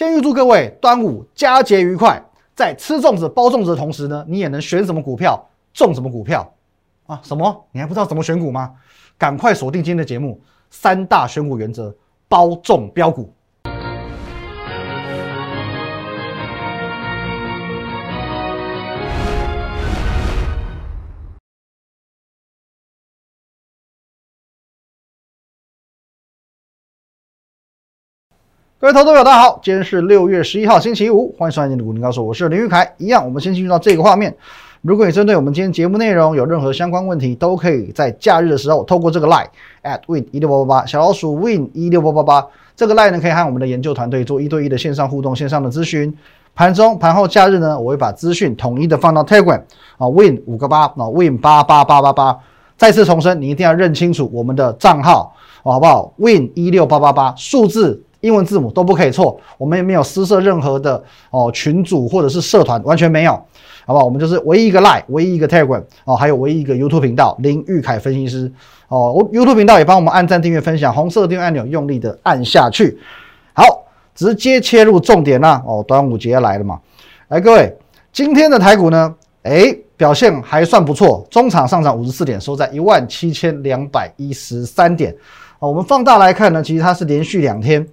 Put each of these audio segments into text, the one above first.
先预祝各位端午佳节愉快，在吃粽子、包粽子的同时呢，你也能选什么股票中什么股票啊？什么？你还不知道怎么选股吗？赶快锁定今天的节目，三大选股原则，包中标股。各位投资者，大家好，今天是六月十一号，星期五，欢迎收看今天的股林高手，我是林玉凯。一样，我们先进入到这个画面。如果你针对我们今天节目内容有任何相关问题，都可以在假日的时候透过这个 line at win 一六八八八小老鼠 win 一六八八八这个 line 呢，可以和我们的研究团队做一对一的线上互动、线上的咨询。盘中、盘后、假日呢，我会把资讯统一的放到 Telegram 啊，win 五个八啊，win 八八八八八。再次重申，你一定要认清楚我们的账号，好不好？win 一六八八八数字。英文字母都不可以错，我们也没有私设任何的哦群组或者是社团，完全没有，好不好？我们就是唯一一个 Line，唯一一个 Telegram 哦，还有唯一一个 YouTube 频道林玉凯分析师哦我，YouTube 频道也帮我们按赞、订阅、分享，红色订阅按钮用力的按下去。好，直接切入重点啦哦，端午节来了嘛，来各位，今天的台股呢，哎，表现还算不错，中场上涨五十四点，收在一万七千两百一十三点。哦，我们放大来看呢，其实它是连续两天。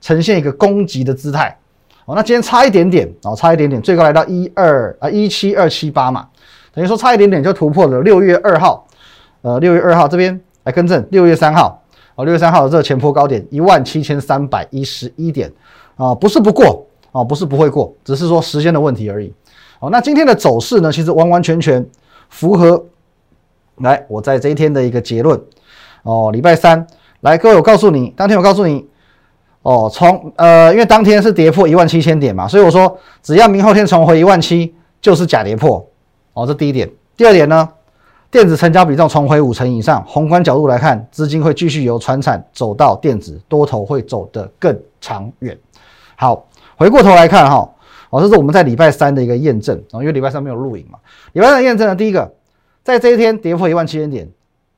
呈现一个攻击的姿态，哦，那今天差一点点，哦，差一点点，最高来到一二啊一七二七八嘛，等于说差一点点就突破了六月二号，呃，六月二号这边来更正，六月三号，哦，六月三号的这前坡高点一万七千三百一十一点，啊，不是不过，啊，不是不会过，只是说时间的问题而已，哦，那今天的走势呢，其实完完全全符合，来，我在这一天的一个结论，哦，礼拜三，来，各位，我告诉你，当天我告诉你。哦，从呃，因为当天是跌破一万七千点嘛，所以我说只要明后天重回一万七，就是假跌破。哦，这第一点。第二点呢，电子成交比重重回五成以上，宏观角度来看，资金会继续由船产走到电子，多头会走得更长远。好，回过头来看哈，哦，这是我们在礼拜三的一个验证啊，因为礼拜三没有录影嘛。礼拜三验证呢，第一个，在这一天跌破一万七千点，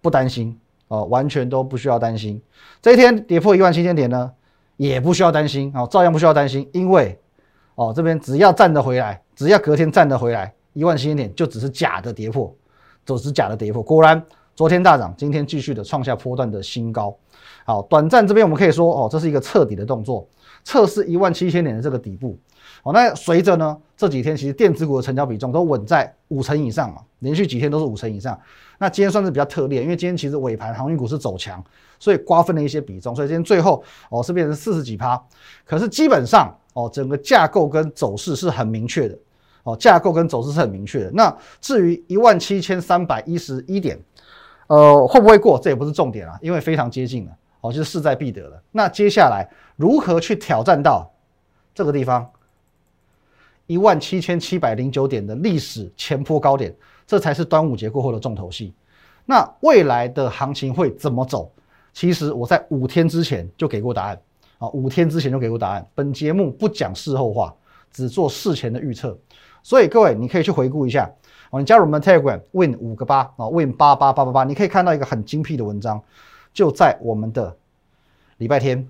不担心哦，完全都不需要担心。这一天跌破一万七千点呢？也不需要担心哦，照样不需要担心，因为哦这边只要站得回来，只要隔天站得回来，一万七千点就只是假的跌破，只是假的跌破。果然昨天大涨，今天继续的创下波段的新高。好，短暂这边我们可以说哦，这是一个彻底的动作，测试一万七千点的这个底部。哦，那随着呢这几天其实电子股的成交比重都稳在五成以上嘛，连续几天都是五成以上。那今天算是比较特例，因为今天其实尾盘航运股是走强，所以瓜分了一些比重，所以今天最后哦是变成四十几趴。可是基本上哦整个架构跟走势是很明确的，哦架构跟走势是很明确的。那至于一万七千三百一十一点，呃会不会过，这也不是重点啊，因为非常接近了，哦就是势在必得了。那接下来如何去挑战到这个地方？一万七千七百零九点的历史前坡高点，这才是端午节过后的重头戏。那未来的行情会怎么走？其实我在五天之前就给过答案啊，五天之前就给过答案。本节目不讲事后话，只做事前的预测。所以各位，你可以去回顾一下哦。你加入我们 Telegram Win 五个八啊，Win 八八八八八，你可以看到一个很精辟的文章，就在我们的礼拜天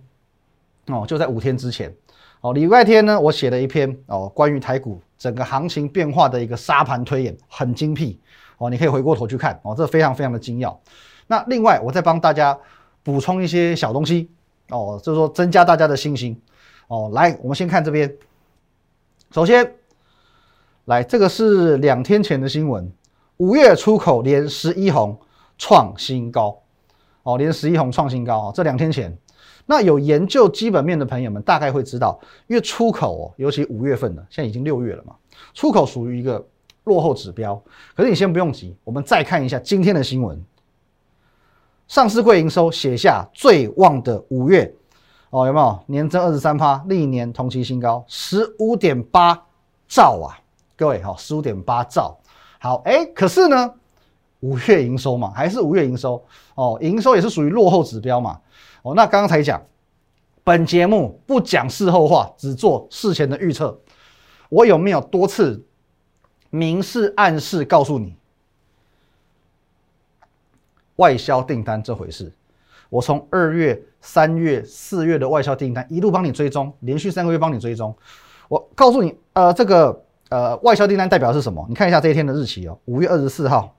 哦，就在五天之前。哦，礼拜天呢，我写了一篇哦，关于台股整个行情变化的一个沙盘推演，很精辟哦，你可以回过头去看哦，这非常非常的精要。那另外，我再帮大家补充一些小东西哦，就是说增加大家的信心哦。来，我们先看这边，首先来这个是两天前的新闻，五月出口连十一红创新高哦，连十一红创新高啊，这两天前。那有研究基本面的朋友们大概会知道，因为出口哦，尤其五月份的，现在已经六月了嘛，出口属于一个落后指标。可是你先不用急，我们再看一下今天的新闻，上市柜营收写下最旺的五月哦，有没有年增二十三趴，历年同期新高十五点八兆啊？各位好，十五点八兆。好，哎，可是呢，五月营收嘛，还是五月营收哦，营收也是属于落后指标嘛。哦，那刚刚才讲，本节目不讲事后话，只做事前的预测。我有没有多次明示暗示告诉你，外销订单这回事？我从二月、三月、四月的外销订单一路帮你追踪，连续三个月帮你追踪。我告诉你，呃，这个呃外销订单代表是什么？你看一下这一天的日期哦，五月二十四号。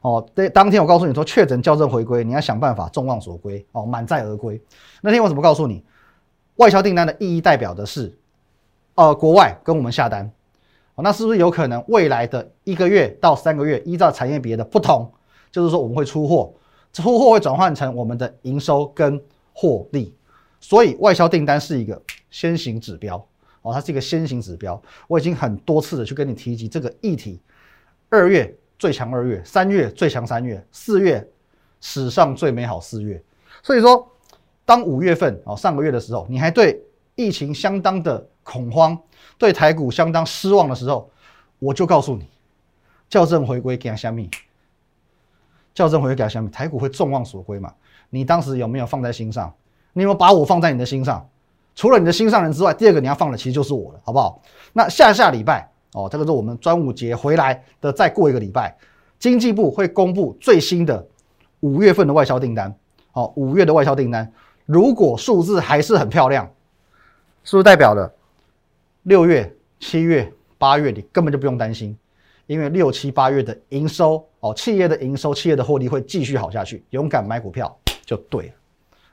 哦，对，当天我告诉你说确诊校正回归，你要想办法众望所归哦，满载而归。那天我怎么告诉你？外销订单的意义代表的是，呃，国外跟我们下单，哦，那是不是有可能未来的一个月到三个月，依照产业别的不同，就是说我们会出货，出货会转换成我们的营收跟获利，所以外销订单是一个先行指标哦，它是一个先行指标。我已经很多次的去跟你提及这个议题，二月。最强二月，三月最强三月，四月史上最美好四月。所以说，当五月份哦上个月的时候，你还对疫情相当的恐慌，对台股相当失望的时候，我就告诉你，校正回归给它相密，校正回归给它相密，台股会众望所归嘛？你当时有没有放在心上？你有没有把我放在你的心上？除了你的心上人之外，第二个你要放的其实就是我了，好不好？那下下礼拜。哦，这个是我们端午节回来的，再过一个礼拜，经济部会公布最新的五月份的外销订单。好，五月的外销订单，如果数字还是很漂亮，是不是代表了六月、七月、八月你根本就不用担心，因为六七八月的营收，哦，企业的营收、企业的获利会继续好下去。勇敢买股票就对了。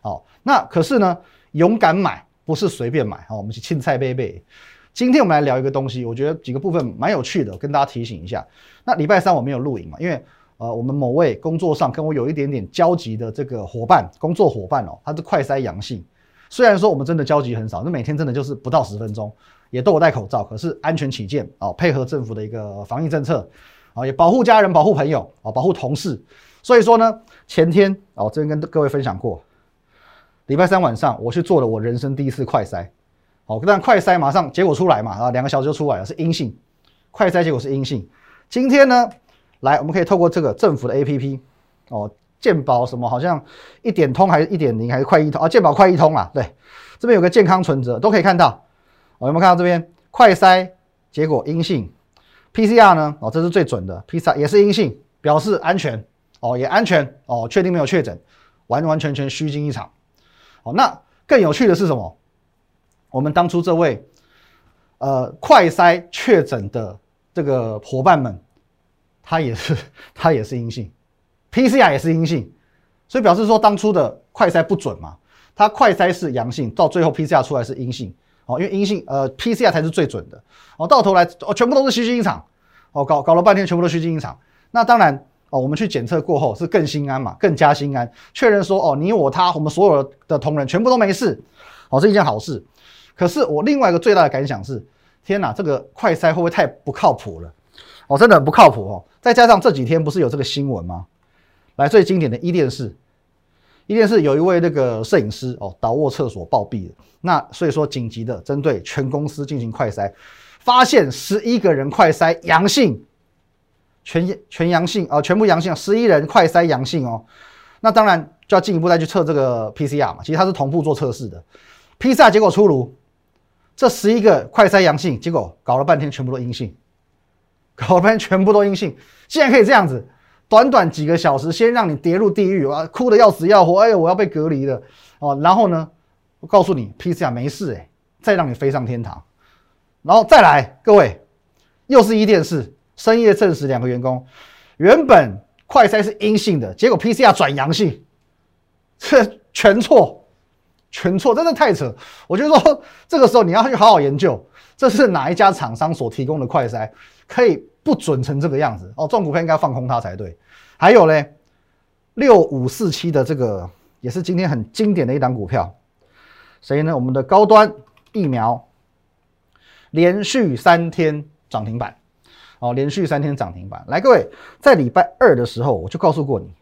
好，那可是呢，勇敢买不是随便买。好，我们是青菜贝贝。今天我们来聊一个东西，我觉得几个部分蛮有趣的，跟大家提醒一下。那礼拜三我没有录影嘛，因为呃，我们某位工作上跟我有一点点交集的这个伙伴，工作伙伴哦，他是快筛阳性。虽然说我们真的交集很少，那每天真的就是不到十分钟，也都有戴口罩，可是安全起见哦，配合政府的一个防疫政策啊，也保护家人、保护朋友啊，保护同事。所以说呢，前天哦，这边跟各位分享过，礼拜三晚上我去做了我人生第一次快筛。哦，但快筛马上结果出来嘛，啊，两个小时就出来了，是阴性，快筛结果是阴性。今天呢，来，我们可以透过这个政府的 APP，哦，健保什么好像一点通还是一点零还是快一通啊？健保快一通啊，对，这边有个健康存折都可以看到。哦，有没有看到这边快筛结果阴性？PCR 呢？哦，这是最准的，PCR 也是阴性，表示安全，哦，也安全，哦，确定没有确诊，完完全全虚惊一场。哦，那更有趣的是什么？我们当初这位，呃，快筛确诊的这个伙伴们，他也是他也是阴性，PCR 也是阴性，所以表示说当初的快筛不准嘛？他快筛是阳性，到最后 PCR 出来是阴性，哦，因为阴性呃 PCR 才是最准的，哦，到头来哦全部都是虚惊一场，哦，搞搞了半天全部都虚惊一场，那当然哦，我们去检测过后是更心安嘛，更加心安，确认说哦你我他我们所有的同仁全部都没事，哦，是一件好事。可是我另外一个最大的感想是，天哪，这个快筛会不会太不靠谱了？哦，真的很不靠谱哦。再加上这几天不是有这个新闻吗？来，最经典的伊甸市，一定是有一位那个摄影师哦，倒卧厕所暴毙了。那所以说紧急的针对全公司进行快筛，发现十一个人快筛阳性，全全阳性啊，全部阳性，十一人快筛阳性哦。那当然就要进一步再去测这个 PCR 嘛，其实它是同步做测试的，PCR 结果出炉。这十一个快筛阳性，结果搞了半天全部都阴性，搞了半天全部都阴性，竟然可以这样子，短短几个小时，先让你跌入地狱啊，哭的要死要活，哎呦，我要被隔离了哦，然后呢，我告诉你，PCR 没事哎，再让你飞上天堂，然后再来，各位，又是一电视深夜证实两个员工原本快筛是阴性的，结果 PCR 转阳性，这全错。全错，真的太扯！我就说这个时候你要去好好研究，这是哪一家厂商所提供的快筛，可以不准成这个样子哦。这种股票应该放空它才对。还有嘞，六五四七的这个也是今天很经典的一档股票，谁呢？我们的高端疫苗连续三天涨停板哦，连续三天涨停板。来，各位，在礼拜二的时候我就告诉过你，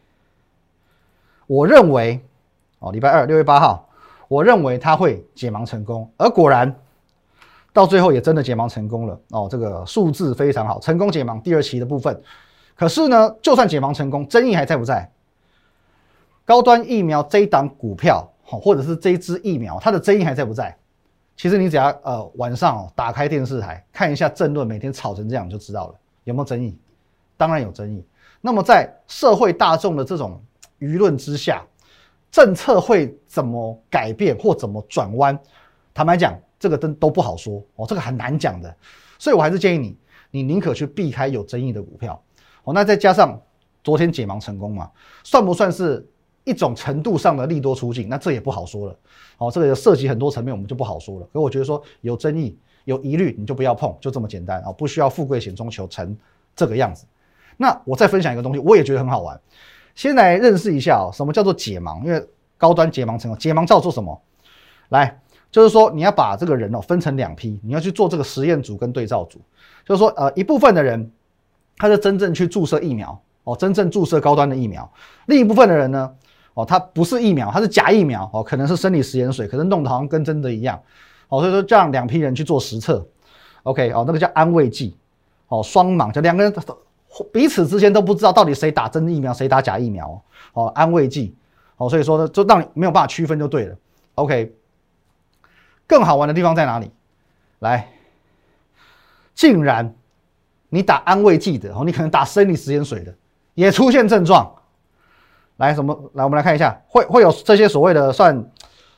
我认为哦，礼拜二六月八号。我认为它会解盲成功，而果然到最后也真的解盲成功了哦，这个数字非常好，成功解盲第二期的部分。可是呢，就算解盲成功，争议还在不在？高端疫苗这一档股票，或者是这一支疫苗，它的争议还在不在？其实你只要呃晚上哦打开电视台看一下政论，每天吵成这样就知道了，有没有争议？当然有争议。那么在社会大众的这种舆论之下。政策会怎么改变或怎么转弯？坦白讲，这个都都不好说哦，这个很难讲的。所以我还是建议你，你宁可去避开有争议的股票哦。那再加上昨天解盲成功嘛，算不算是一种程度上的利多出境？那这也不好说了。哦，这个涉及很多层面，我们就不好说了。可我觉得说有争议、有疑虑，你就不要碰，就这么简单啊，不需要富贵险中求成这个样子。那我再分享一个东西，我也觉得很好玩。先来认识一下哦，什么叫做解盲？因为高端解盲成功，解盲叫做什么？来，就是说你要把这个人哦分成两批，你要去做这个实验组跟对照组。就是说，呃，一部分的人他是真正去注射疫苗哦，真正注射高端的疫苗；另一部分的人呢，哦，他不是疫苗，他是假疫苗哦，可能是生理食盐水，可能弄得好像跟真的一样哦。所以说，这样两批人去做实测，OK 哦，那个叫安慰剂哦，双盲，就两个人。彼此之间都不知道到底谁打真疫苗，谁打假疫苗哦，安慰剂哦，所以说呢，就让你没有办法区分就对了。OK，更好玩的地方在哪里？来，竟然你打安慰剂的哦，你可能打生理食盐水的也出现症状。来，什么？来，我们来看一下，会会有这些所谓的算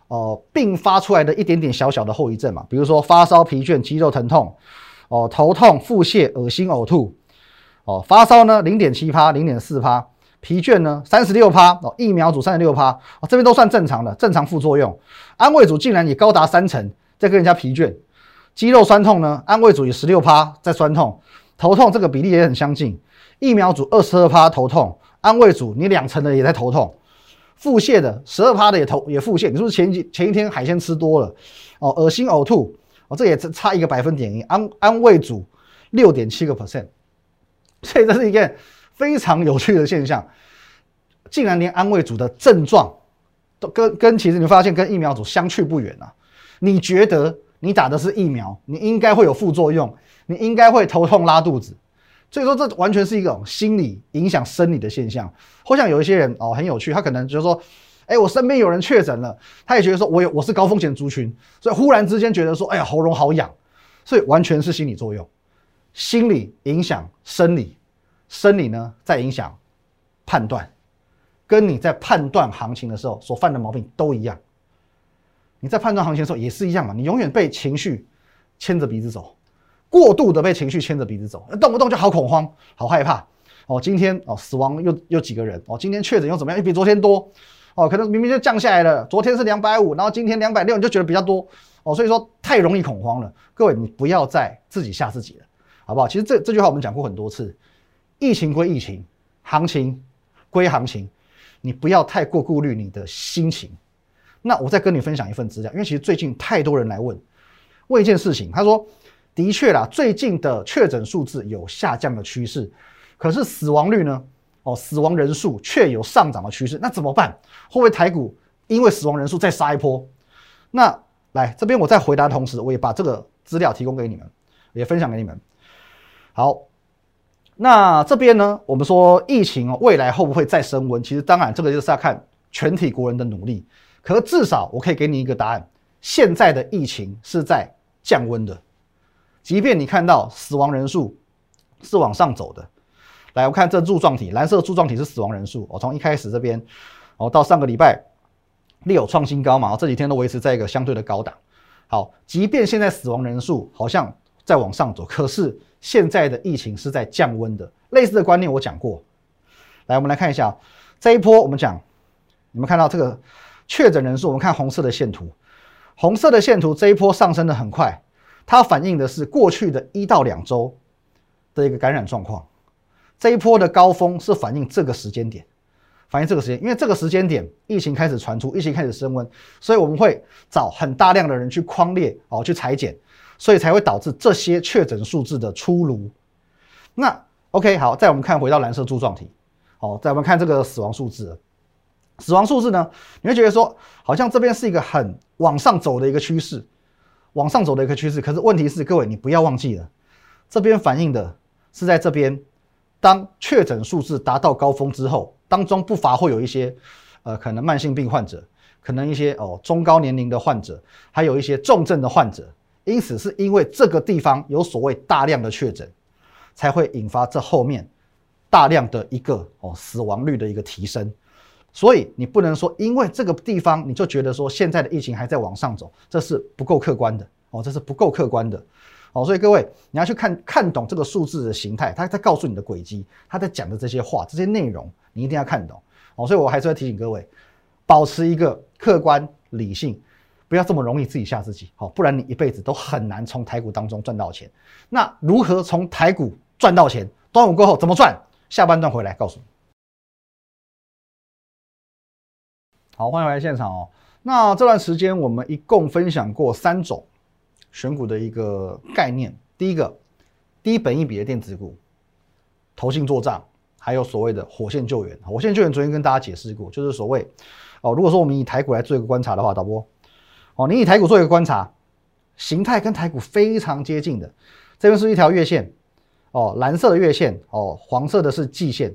哦并发出来的一点点小小的后遗症嘛？比如说发烧、疲倦、肌肉疼痛哦、头痛、腹泻、恶心、呕吐。哦，发烧呢，零点七趴，零点四趴，疲倦呢，三十六趴，哦，疫苗组三十六趴，哦，这边都算正常的，正常副作用。安慰组竟然也高达三成，在跟人家疲倦，肌肉酸痛呢，安慰组也十六趴在酸痛，头痛这个比例也很相近，疫苗组二十二趴头痛，安慰组你两成的也在头痛，腹泻的十二趴的也头也腹泻，你是不是前几前一天海鲜吃多了？哦，恶心呕吐，哦，这也差一个百分点，安安慰组六点七个 percent。所以这是一个非常有趣的现象，竟然连安慰组的症状都跟跟其实你发现跟疫苗组相去不远啊！你觉得你打的是疫苗，你应该会有副作用，你应该会头痛拉肚子，所以说这完全是一种心理影响生理的现象。或像有一些人哦，很有趣，他可能就是说，哎，我身边有人确诊了，他也觉得说我有我是高风险族群，所以忽然之间觉得说，哎呀，喉咙好痒，所以完全是心理作用。心理影响生理，生理呢在影响判断，跟你在判断行情的时候所犯的毛病都一样。你在判断行情的时候也是一样嘛？你永远被情绪牵着鼻子走，过度的被情绪牵着鼻子走，动不动就好恐慌、好害怕。哦，今天哦死亡又又几个人？哦，今天确诊又怎么样？又比昨天多。哦，可能明明就降下来了，昨天是两百五，然后今天两百六，你就觉得比较多。哦，所以说太容易恐慌了。各位，你不要再自己吓自己了。好不好？其实这这句话我们讲过很多次，疫情归疫情，行情归行情，你不要太过顾虑你的心情。那我再跟你分享一份资料，因为其实最近太多人来问问一件事情，他说的确啦，最近的确诊数字有下降的趋势，可是死亡率呢？哦，死亡人数却有上涨的趋势，那怎么办？会不会台股因为死亡人数再杀一波？那来这边我在回答的同时，我也把这个资料提供给你们，也分享给你们。好，那这边呢？我们说疫情，未来会不会再升温？其实当然，这个就是要看全体国人的努力。可是至少我可以给你一个答案：现在的疫情是在降温的。即便你看到死亡人数是往上走的，来，我看这柱状体，蓝色柱状体是死亡人数。我从一开始这边哦，到上个礼拜略有创新高嘛，这几天都维持在一个相对的高档。好，即便现在死亡人数好像再往上走，可是。现在的疫情是在降温的，类似的观念我讲过。来，我们来看一下这一波，我们讲，你们看到这个确诊人数，我们看红色的线图，红色的线图这一波上升的很快，它反映的是过去的一到两周的一个感染状况。这一波的高峰是反映这个时间点，反映这个时间，因为这个时间点疫情开始传出，疫情开始升温，所以我们会找很大量的人去框列哦，去裁剪。所以才会导致这些确诊数字的出炉。那 OK 好，再我们看回到蓝色柱状体，好，再我们看这个死亡数字。死亡数字呢，你会觉得说好像这边是一个很往上走的一个趋势，往上走的一个趋势。可是问题是，各位你不要忘记了，这边反映的是在这边，当确诊数字达到高峰之后，当中不乏会有一些呃可能慢性病患者，可能一些哦中高年龄的患者，还有一些重症的患者。因此，是因为这个地方有所谓大量的确诊，才会引发这后面大量的一个哦死亡率的一个提升。所以你不能说因为这个地方你就觉得说现在的疫情还在往上走，这是不够客观的哦，这是不够客观的哦。所以各位你要去看看懂这个数字的形态，它在告诉你的轨迹，它在讲的这些话、这些内容，你一定要看懂哦。所以我还是要提醒各位，保持一个客观理性，不要这么容易自己吓自己，好，不然你一辈子都很难从台股当中赚到钱。那如何从台股赚到钱？端午过后怎么赚？下半段回来告诉你。好，欢迎来现场哦。那这段时间我们一共分享过三种选股的一个概念。第一个，低本益比的电子股，投信做账，还有所谓的火线救援。火线救援昨天跟大家解释过，就是所谓哦，如果说我们以台股来做一个观察的话，导播哦，你以台股做一个观察，形态跟台股非常接近的，这边是一条月线哦，蓝色的月线哦，黄色的是季线，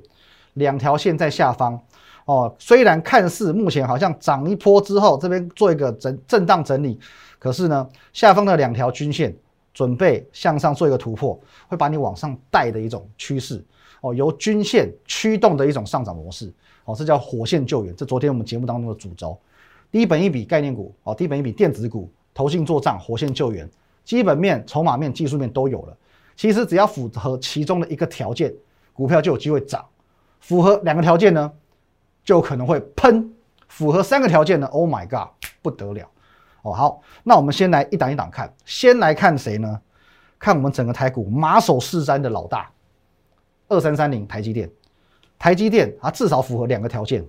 两条线在下方。哦，虽然看似目前好像涨一波之后，这边做一个整震荡整理，可是呢，下方的两条均线准备向上做一个突破，会把你往上带的一种趋势。哦，由均线驱动的一种上涨模式。哦，这叫火线救援。这昨天我们节目当中的主轴，低本一笔概念股，哦，低本一笔电子股，投信做账，火线救援，基本面、筹码面、技术面都有了。其实只要符合其中的一个条件，股票就有机会涨。符合两个条件呢？就可能会喷，符合三个条件呢？Oh my god，不得了哦！好，那我们先来一档一档看，先来看谁呢？看我们整个台股马首是瞻的老大，二三三零台积电，台积电啊，至少符合两个条件。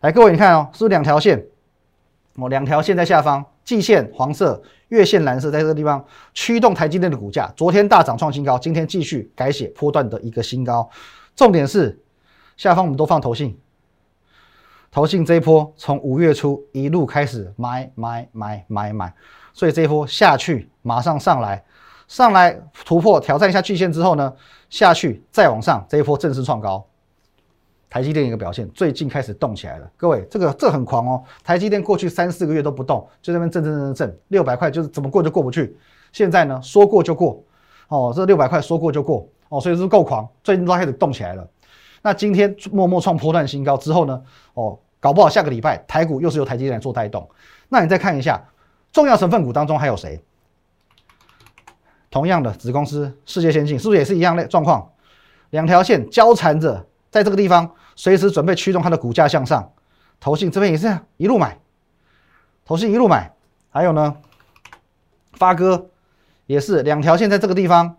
来，各位你看哦，是不是两条线？哦，两条线在下方，季线黄色，月线蓝色，在这个地方驱动台积电的股价。昨天大涨创新高，今天继续改写波段的一个新高。重点是下方我们都放投信。投信这一波从五月初一路开始买买买买买，所以这一波下去马上上来，上来突破挑战一下季线之后呢，下去再往上，这一波正式创高。台积电一个表现，最近开始动起来了。各位，这个这很狂哦！台积电过去三四个月都不动，就那边震震震震震，六百块就是怎么过就过不去。现在呢，说过就过哦，这六百块说过就过哦，所以是够狂，最近都开始动起来了。那今天默默创破断新高之后呢，哦。搞不好下个礼拜台股又是由台积电来做带动，那你再看一下重要成分股当中还有谁？同样的子公司世界先进是不是也是一样的状况？两条线交缠着，在这个地方随时准备驱动它的股价向上。投信这边也是一路买，投信一路买，还有呢，发哥也是两条线在这个地方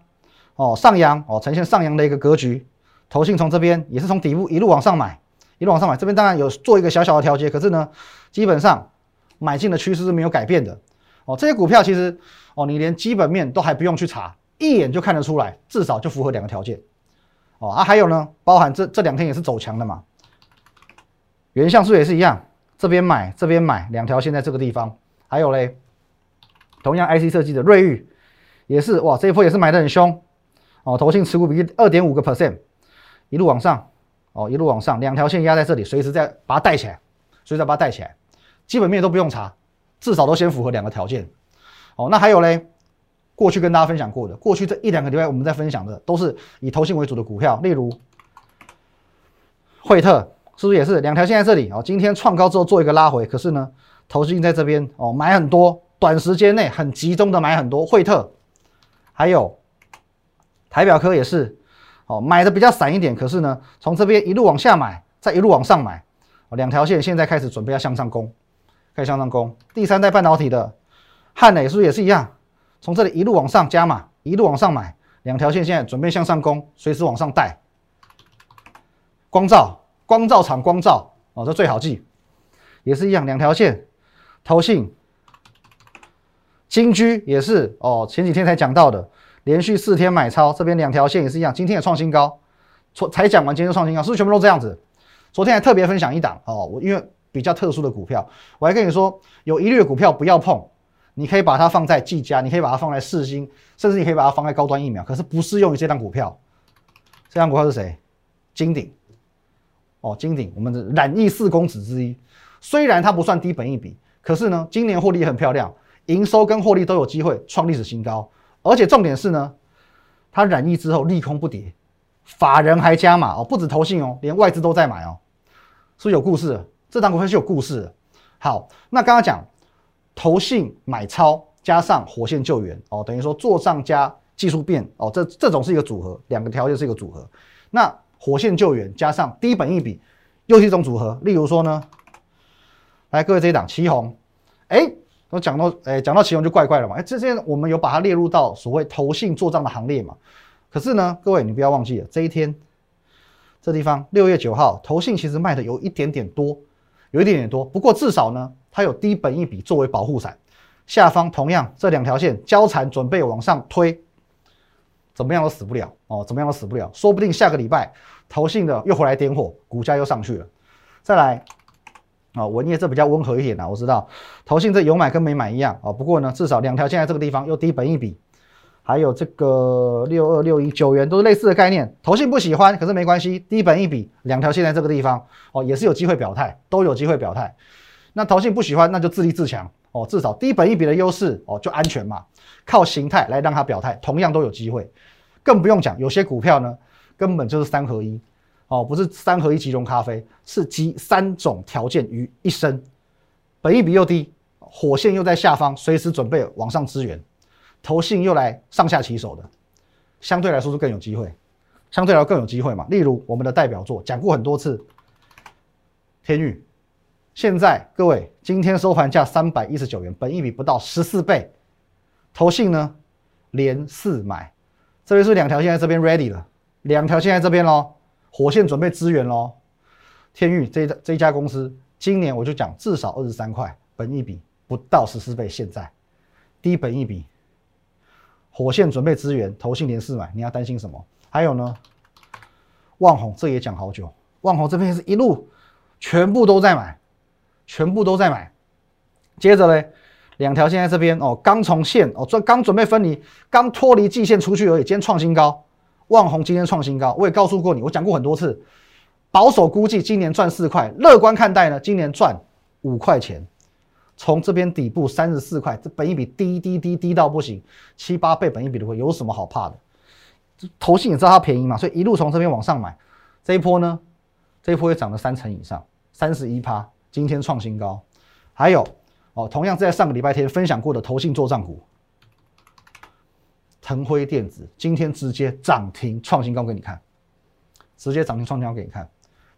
哦上扬哦呈现上扬的一个格局，投信从这边也是从底部一路往上买。一路往上买，这边当然有做一个小小的调节，可是呢，基本上买进的趋势是没有改变的哦。这些股票其实哦，你连基本面都还不用去查，一眼就看得出来，至少就符合两个条件哦。啊，还有呢，包含这这两天也是走强的嘛。原像素也是一样，这边买这边买，两条线在这个地方。还有嘞，同样 IC 设计的瑞昱也是哇，这一波也是买的很凶哦，投信持股比例二点五个 percent，一路往上。哦，一路往上，两条线压在这里，随时再把它带起来，随时再把它带起来，基本面都不用查，至少都先符合两个条件。哦，那还有嘞，过去跟大家分享过的，过去这一两个礼拜我们在分享的都是以投信为主的股票，例如惠特，是不是也是两条线在这里？哦，今天创高之后做一个拉回，可是呢，投信在这边哦买很多，短时间内很集中的买很多惠特，还有台表科也是。哦，买的比较散一点，可是呢，从这边一路往下买，再一路往上买，哦，两条线现在开始准备要向上攻，开始向上攻。第三代半导体的汉磊是不是也是一样？从这里一路往上加码，一路往上买，两条线现在准备向上攻，随时往上带。光照，光照厂光照，哦，这最好记，也是一样，两条线。投信，金居也是哦，前几天才讲到的。连续四天买超，这边两条线也是一样，今天也创新高，昨才讲完，今天就创新高，是不是全部都这样子？昨天还特别分享一档哦，我因为比较特殊的股票，我还跟你说，有一律的股票不要碰，你可以把它放在技嘉，你可以把它放在四星，甚至你可以把它放在高端疫苗，可是不适用于这张股票。这张股票是谁？金鼎哦，金鼎，我们的染疫四公子之一，虽然它不算低本一笔，可是呢，今年获利很漂亮，营收跟获利都有机会创历史新高。而且重点是呢，它染疫之后利空不跌，法人还加码哦，不止投信哦，连外资都在买哦。是不是有故事？这张股票是有故事。好，那刚刚讲投信买超加上火线救援哦，等于说做账加技术变哦，这这种是一个组合，两个条件是一个组合。那火线救援加上低本一笔又是一种组合。例如说呢，来各位这一档旗红，哎，我讲到哎讲到旗红就怪怪了嘛，哎，这些我们有把它列入到所谓投信做账的行列嘛。可是呢，各位你不要忘记了这一天。这地方六月九号，投信其实卖的有一点点多，有一点点多。不过至少呢，它有低本一笔作为保护伞。下方同样这两条线交缠，准备往上推，怎么样都死不了哦，怎么样都死不了。说不定下个礼拜投信的又回来点火，股价又上去了。再来啊，文业这比较温和一点啊，我知道投信这有买跟没买一样啊。不过呢，至少两条线在这个地方又低本一笔。还有这个六二六一九元都是类似的概念，投信不喜欢，可是没关系，低本一笔，两条线在这个地方哦，也是有机会表态，都有机会表态。那投信不喜欢，那就自立自强哦，至少低本一笔的优势哦就安全嘛，靠形态来让它表态，同样都有机会。更不用讲，有些股票呢根本就是三合一哦，不是三合一集中咖啡，是集三种条件于一身，本一笔又低，火线又在下方，随时准备往上支援。投信又来上下其手的，相对来说是更有机会，相对来说更有机会嘛。例如我们的代表作讲过很多次，天域，现在各位今天收盘价三百一十九元，本一比不到十四倍，投信呢连四买，这边是两条线在这边 ready 了，两条线在这边喽，火线准备支援喽。天域这这一家公司今年我就讲至少二十三块，本一比不到十四倍，现在低本一比。火线准备支援，投信连四买，你要担心什么？还有呢，万宏这也讲好久，万宏这边是一路全部都在买，全部都在买。接着嘞，两条线在这边哦，刚从线哦，这刚准备分离，刚脱离季线出去而已。今天创新高，万宏今天创新高，我也告诉过你，我讲过很多次，保守估计今年赚四块，乐观看待呢，今年赚五块钱。从这边底部三十四块，这本一比低低低低到不行，七八倍本一比的话，有什么好怕的？投信也知道它便宜嘛，所以一路从这边往上买，这一波呢，这一波也涨了三成以上，三十一趴，今天创新高。还有哦，同样在上个礼拜天分享过的投信做账股，腾辉电子今天直接涨停创新高给你看，直接涨停创新高给你看，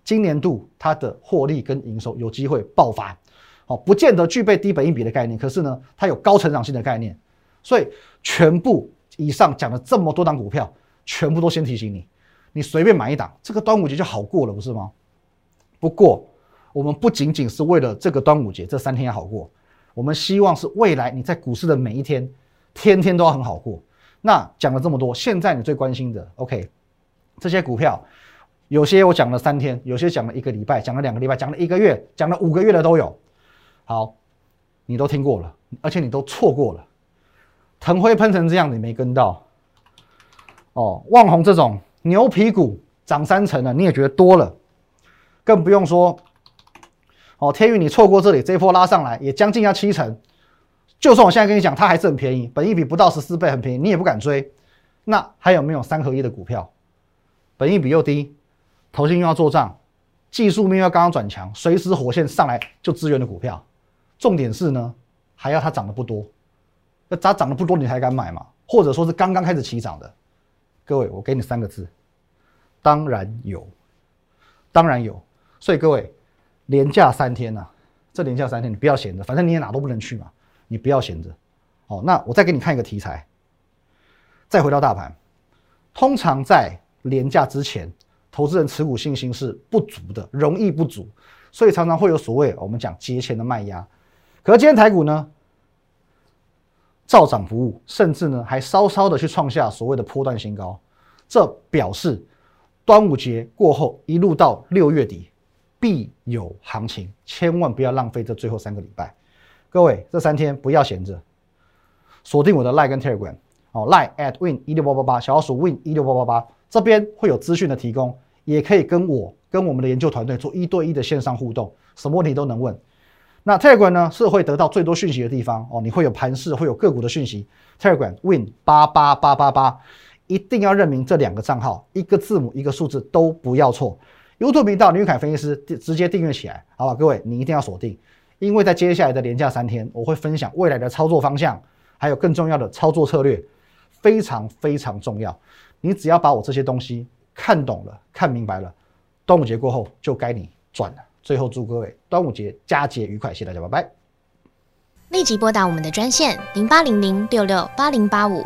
今年度它的获利跟营收有机会爆发。哦，不见得具备低本一比的概念，可是呢，它有高成长性的概念，所以全部以上讲了这么多档股票，全部都先提醒你，你随便买一档，这个端午节就好过了，不是吗？不过我们不仅仅是为了这个端午节这三天要好过，我们希望是未来你在股市的每一天，天天都要很好过。那讲了这么多，现在你最关心的，OK，这些股票，有些我讲了三天，有些讲了一个礼拜，讲了两个礼拜，讲了一个月，讲了五个月的都有。好，你都听过了，而且你都错过了。腾辉喷成这样，你没跟到。哦，旺宏这种牛皮股涨三成了，你也觉得多了，更不用说。哦，天宇你错过这里，这波拉上来也将近要七成。就算我现在跟你讲，它还是很便宜，本益比不到十四倍，很便宜，你也不敢追。那还有没有三合一的股票？本益比又低，投信又要做账，技术面又刚刚转强，随时火线上来就支援的股票？重点是呢，还要它涨得不多，那它涨得不多，你才敢买嘛？或者说是刚刚开始起涨的，各位，我给你三个字，当然有，当然有。所以各位，连假三天呐，这连假三天你不要闲着，反正你也哪都不能去嘛，你不要闲着。好，那我再给你看一个题材，再回到大盘，通常在连假之前，投资人持股信心是不足的，容易不足，所以常常会有所谓我们讲节前的卖压。可今天台股呢，照涨不误，甚至呢还稍稍的去创下所谓的波段新高，这表示端午节过后一路到六月底必有行情，千万不要浪费这最后三个礼拜。各位这三天不要闲着，锁定我的 Line 跟 Telegram 哦，Line at win 一六八八八，小老鼠 win 一六八八八，这边会有资讯的提供，也可以跟我跟我们的研究团队做一对一的线上互动，什么问题都能问。那 Telegram 呢是会得到最多讯息的地方哦，你会有盘势，会有个股的讯息。Telegram Win 八八八八八，一定要认明这两个账号，一个字母一个数字都不要错，YouTube 频道林玉凯分析师直接订阅起来，好吧？各位，你一定要锁定，因为在接下来的连假三天，我会分享未来的操作方向，还有更重要的操作策略，非常非常重要。你只要把我这些东西看懂了、看明白了，端午节过后就该你赚了。最后祝各位端午节佳节愉快，谢谢大家，拜拜。立即拨打我们的专线零八零零六六八零八五